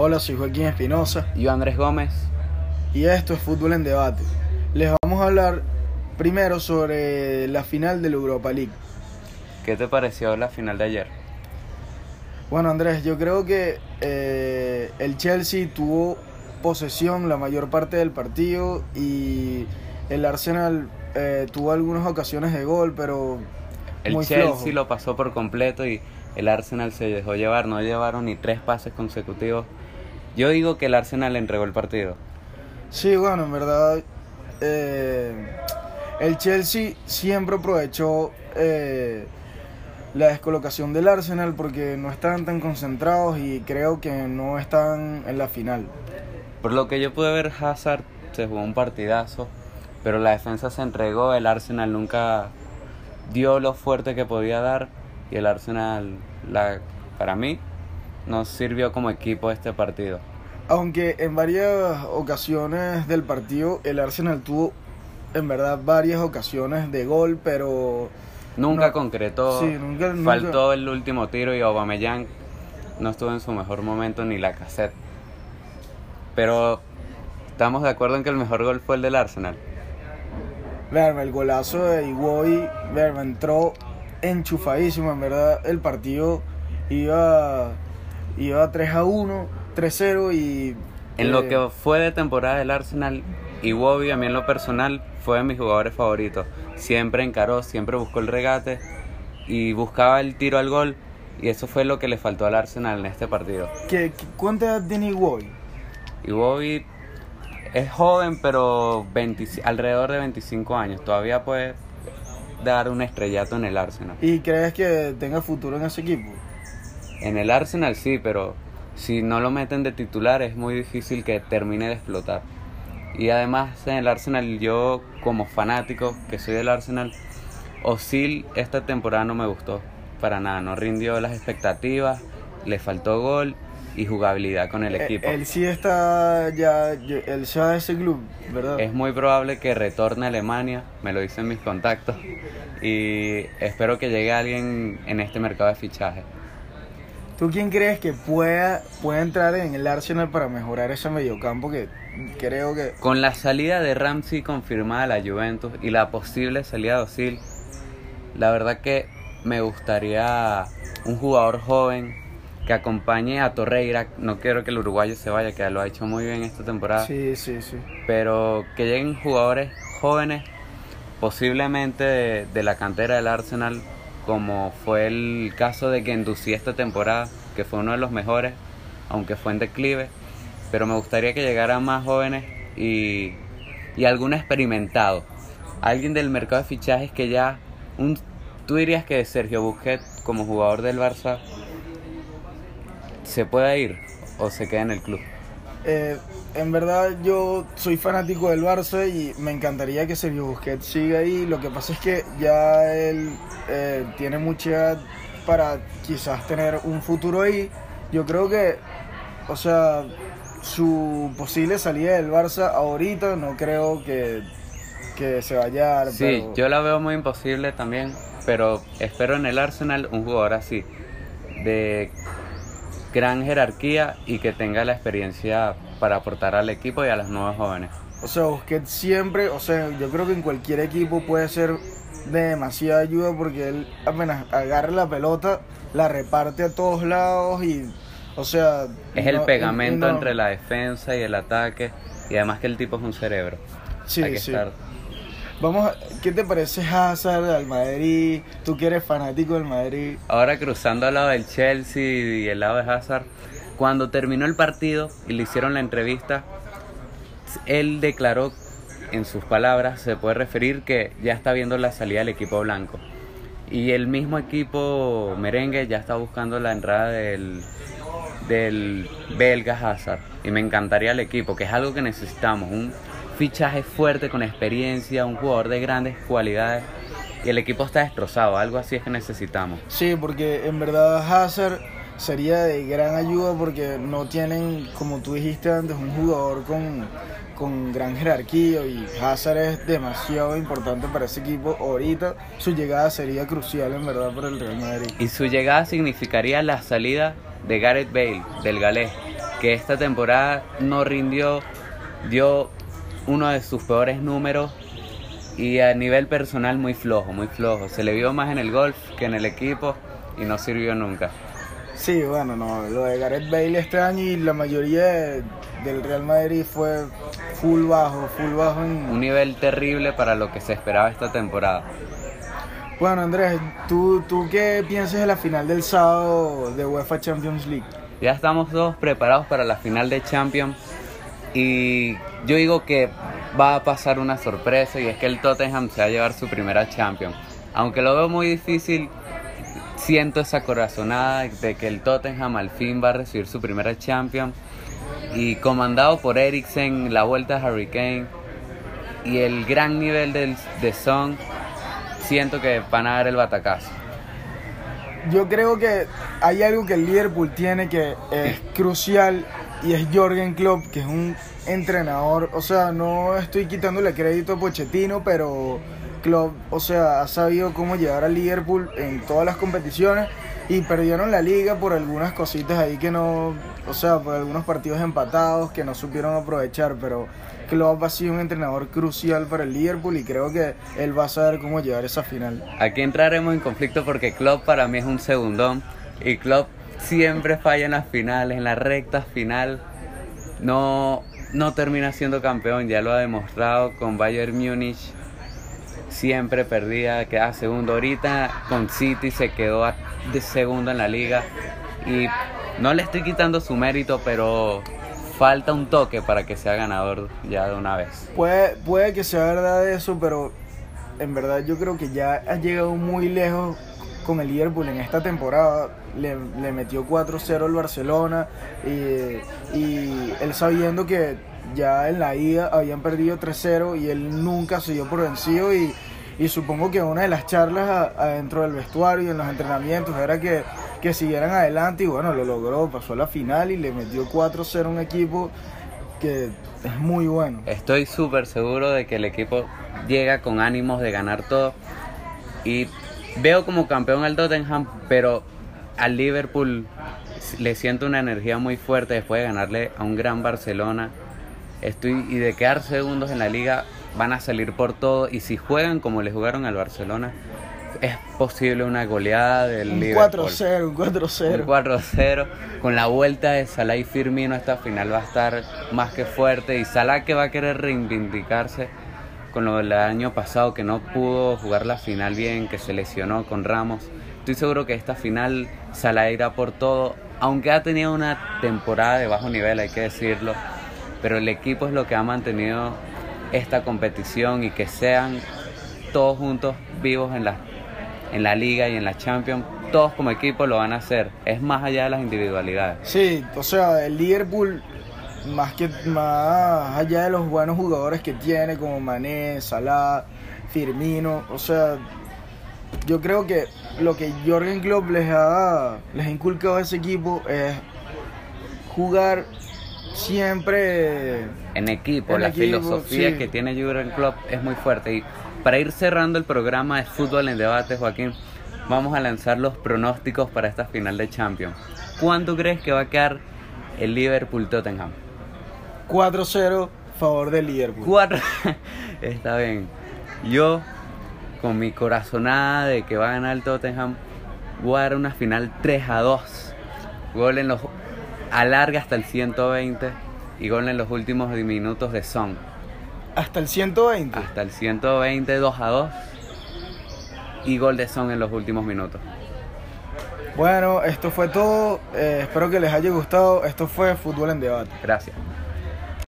Hola, soy Joaquín Espinosa Yo Andrés Gómez. y esto es Fútbol en Debate. Les vamos a hablar primero sobre la final de la Europa League. ¿Qué te pareció la final de ayer? Bueno, Andrés, yo creo que eh, el Chelsea tuvo posesión la mayor parte del partido y el Arsenal eh, tuvo algunas ocasiones de gol, pero El muy Chelsea flojo. lo pasó por completo y el Arsenal se dejó llevar. No llevaron ni tres pases consecutivos. Yo digo que el Arsenal entregó el partido. Sí, bueno, en verdad, eh, el Chelsea siempre aprovechó eh, la descolocación del Arsenal porque no estaban tan concentrados y creo que no están en la final. Por lo que yo pude ver, Hazard se jugó un partidazo, pero la defensa se entregó. El Arsenal nunca dio lo fuerte que podía dar y el Arsenal, la, para mí, no sirvió como equipo este partido. Aunque en varias ocasiones del partido el Arsenal tuvo en verdad varias ocasiones de gol, pero Nunca No. concretó. Sí, nunca- nunca. Faltó el último tiro y Aubameyang no estuvo en su mejor momento ni la cassette. Pero estamos de acuerdo en que el mejor gol fue el del Arsenal. Verme, el golazo de Iwobi, verme, entró enchufadísimo, en verdad el partido iba, iba 3 a 1, 3-0 y... En lo eh, que fue de temporada del Arsenal, Iwobi a mí en lo personal fue de mis jugadores favoritos. Siempre encaró, siempre buscó el regate y buscaba el tiro al gol. Y eso fue lo que le faltó al Arsenal en este partido. ¿qué- qué- ¿Cuánta edad tiene Iwobi? Y Bobby es joven, pero 20 alrededor de 25 años. Todavía puede dar un estrellato en el Arsenal. ¿Y crees que tenga futuro en ese equipo? En el Arsenal sí, pero si no lo meten de titular es muy difícil que termine de explotar. Y además en el Arsenal yo como fanático que soy del Arsenal, Osil esta temporada no me gustó para nada, no rindió las expectativas, le faltó gol y jugabilidad con el Eh, equipo. Él sí está ya, ya- él se va de ese club, ¿verdad? Es muy probable que retorne a Alemania, me lo dicen mis contactos, y espero que llegue alguien en este mercado de fichaje. ¿Tú quién crees que pueda, pueda entrar en el Arsenal para mejorar ese mediocampo que creo que... Con la salida de Ramsey confirmada a la Juventus y la posible salida de Osil, la verdad que me gustaría un jugador joven que acompañe a Torreira. No quiero que el uruguayo se vaya, que lo ha hecho muy bien esta temporada. Sí, sí, sí. pero que lleguen jugadores jóvenes, posiblemente de, de la cantera del Arsenal, como fue el caso de Guendouzi esta temporada, que fue uno de los mejores, aunque fue en declive, pero me gustaría que llegaran más jóvenes y, y algún experimentado, alguien del mercado de fichajes que ya, un, tú dirías que Sergio Busquets como jugador del Barça se pueda ir o se queda en el club. Eh, en verdad yo soy fanático del Barça y me encantaría que Sergio Busquets siga ahí. Lo que pasa es que ya él eh, tiene mucha edad para quizás tener un futuro ahí. Yo creo que, o sea, su posible salida del Barça ahorita no creo que, que se vaya a dar. Sí, pero- yo la veo muy imposible también, pero espero en el Arsenal un jugador así, de gran jerarquía y que tenga la experiencia para aportar al equipo y a los nuevos jóvenes. O sea, Busquets siempre, o sea, yo creo que en cualquier equipo puede ser de demasiada ayuda porque él apenas agarra la pelota, la reparte a todos lados y, o sea... Es no- el pegamento no- entre la defensa y el ataque y además que el tipo es un cerebro. Sí, Hay que sí. estar... Vamos, ¿qué te parece Hazard al Madrid? Tú que eres fanático del Madrid. Ahora cruzando al lado del Chelsea y el lado de Hazard, cuando terminó el partido y le hicieron la entrevista, él declaró en sus palabras, se puede referir que ya está viendo la salida del equipo blanco. Y el mismo equipo merengue ya está buscando la entrada del, del belga Hazard. Y me encantaría el equipo, que es algo que necesitamos. Un fichaje fuerte, con experiencia, un jugador de grandes cualidades. Y el equipo está destrozado, algo así es que necesitamos. Sí, porque en verdad Hazard sería de gran ayuda porque no tienen, como tú dijiste antes, un jugador con, con gran jerarquía y Hazard es demasiado importante para ese equipo. Ahorita su llegada sería crucial en verdad para el Real Madrid. Y su llegada significaría la salida de Gareth Bale, del galés. que esta temporada no rindió, dio uno de sus peores números y a nivel personal muy flojo, muy flojo. Se le vio más en el golf que en el equipo y no sirvió nunca. Sí, bueno, no, lo de Gareth Bale este año y la mayoría de- del Real Madrid fue full bajo, full bajo en... Un nivel terrible para lo que se esperaba esta temporada. Bueno, Andrés, ¿tú, ¿tú qué piensas de la final del sábado de UEFA Champions League? Ya estamos todos preparados para la final de Champions y yo digo que va a pasar una sorpresa y es que el Tottenham se va a llevar su primera Champions. Aunque lo veo muy difícil, siento esa corazonada de que el Tottenham al fin va a recibir su primera Champions y comandado por Eriksen, la vuelta de Harry Kane y el gran nivel del, de Son, siento que van a dar el batacazo. Yo creo que hay algo que el Liverpool tiene que es crucial y es Jorgen Klopp, que es un entrenador, o sea, no estoy quitándole crédito a Pochettino, pero Klopp, o sea, ha sabido cómo llevar al Liverpool en todas las competiciones y perdieron la liga por algunas cositas ahí que no, o sea, por algunos partidos empatados que no supieron aprovechar, pero Klopp ha sido un entrenador crucial para el Liverpool y creo que él va a saber cómo llevar esa final. Aquí entraremos en conflicto porque Klopp para mí es un segundón y Klopp siempre falla en las finales, en la recta final. No, no termina siendo campeón, ya lo ha demostrado con Bayern Múnich. Siempre perdía, quedaba segundo. Ahorita con City se quedó de segundo en la liga. Y no le estoy quitando su mérito, pero falta un toque para que sea ganador ya de una vez. Puede, puede que sea verdad eso, pero en verdad yo creo que ya ha llegado muy lejos con el Liverpool en esta temporada. Le, metió 4-0 al Barcelona y, y él sabiendo que ya en la ida habían perdido 3-0 y él nunca se dio por vencido y, y supongo que una de las charlas adentro del vestuario y en los entrenamientos era que, que siguieran adelante y bueno, lo logró, pasó a la final y le metió 4-0 a un equipo que es muy bueno. Estoy súper seguro de que el equipo llega con ánimos de ganar todo. Y veo como campeón al Tottenham, pero al Liverpool le siento una energía muy fuerte después de ganarle a un gran Barcelona. Estoy, y de quedar segundos en la liga, van a salir por todo. Y si juegan como le jugaron al Barcelona, es posible una goleada del Un Liverpool. 4-0, un 4-0. Un 4-0. Con la vuelta de Salah y Firmino, esta final va a estar más que fuerte. Y Salah que va a querer reivindicarse con lo del año pasado, que no pudo jugar la final bien, que se lesionó con Ramos. Estoy seguro que esta final Salah irá por todo, aunque ha tenido una temporada de bajo nivel, hay que decirlo. Pero el equipo es lo que ha mantenido esta competición y que sean todos juntos vivos en la, en la liga y en la Champions, todos como equipo lo van a hacer. Es más allá de las individualidades. Sí, o sea, el Liverpool, más que más allá de los buenos jugadores que tiene, como Mané, Salah, Firmino, o sea, yo creo que lo que Jorgen Klopp les ha, les ha inculcado a ese equipo es jugar siempre En equipo, En la equipo, filosofía sí. que tiene Jurgen Klopp es muy fuerte. Y para ir cerrando el programa de Fútbol en Debate, Joaquín, vamos a lanzar los pronósticos para esta final de Champions. ¿Cuánto crees que va a quedar el Liverpool-Tottenham? 4-0 favor del Liverpool. Cuatro. Está bien. Yo, con mi corazonada de que va a ganar el Tottenham, voy a dar una final 3 a 2. Gol en los. alarga hasta el 120 y gol en los últimos minutos de Son. Hasta el 120. Hasta el 120, 2 a 2. Y gol de Son en los últimos minutos. Bueno, esto fue todo. Eh, espero que les haya gustado. Esto fue Fútbol en Debate. Gracias.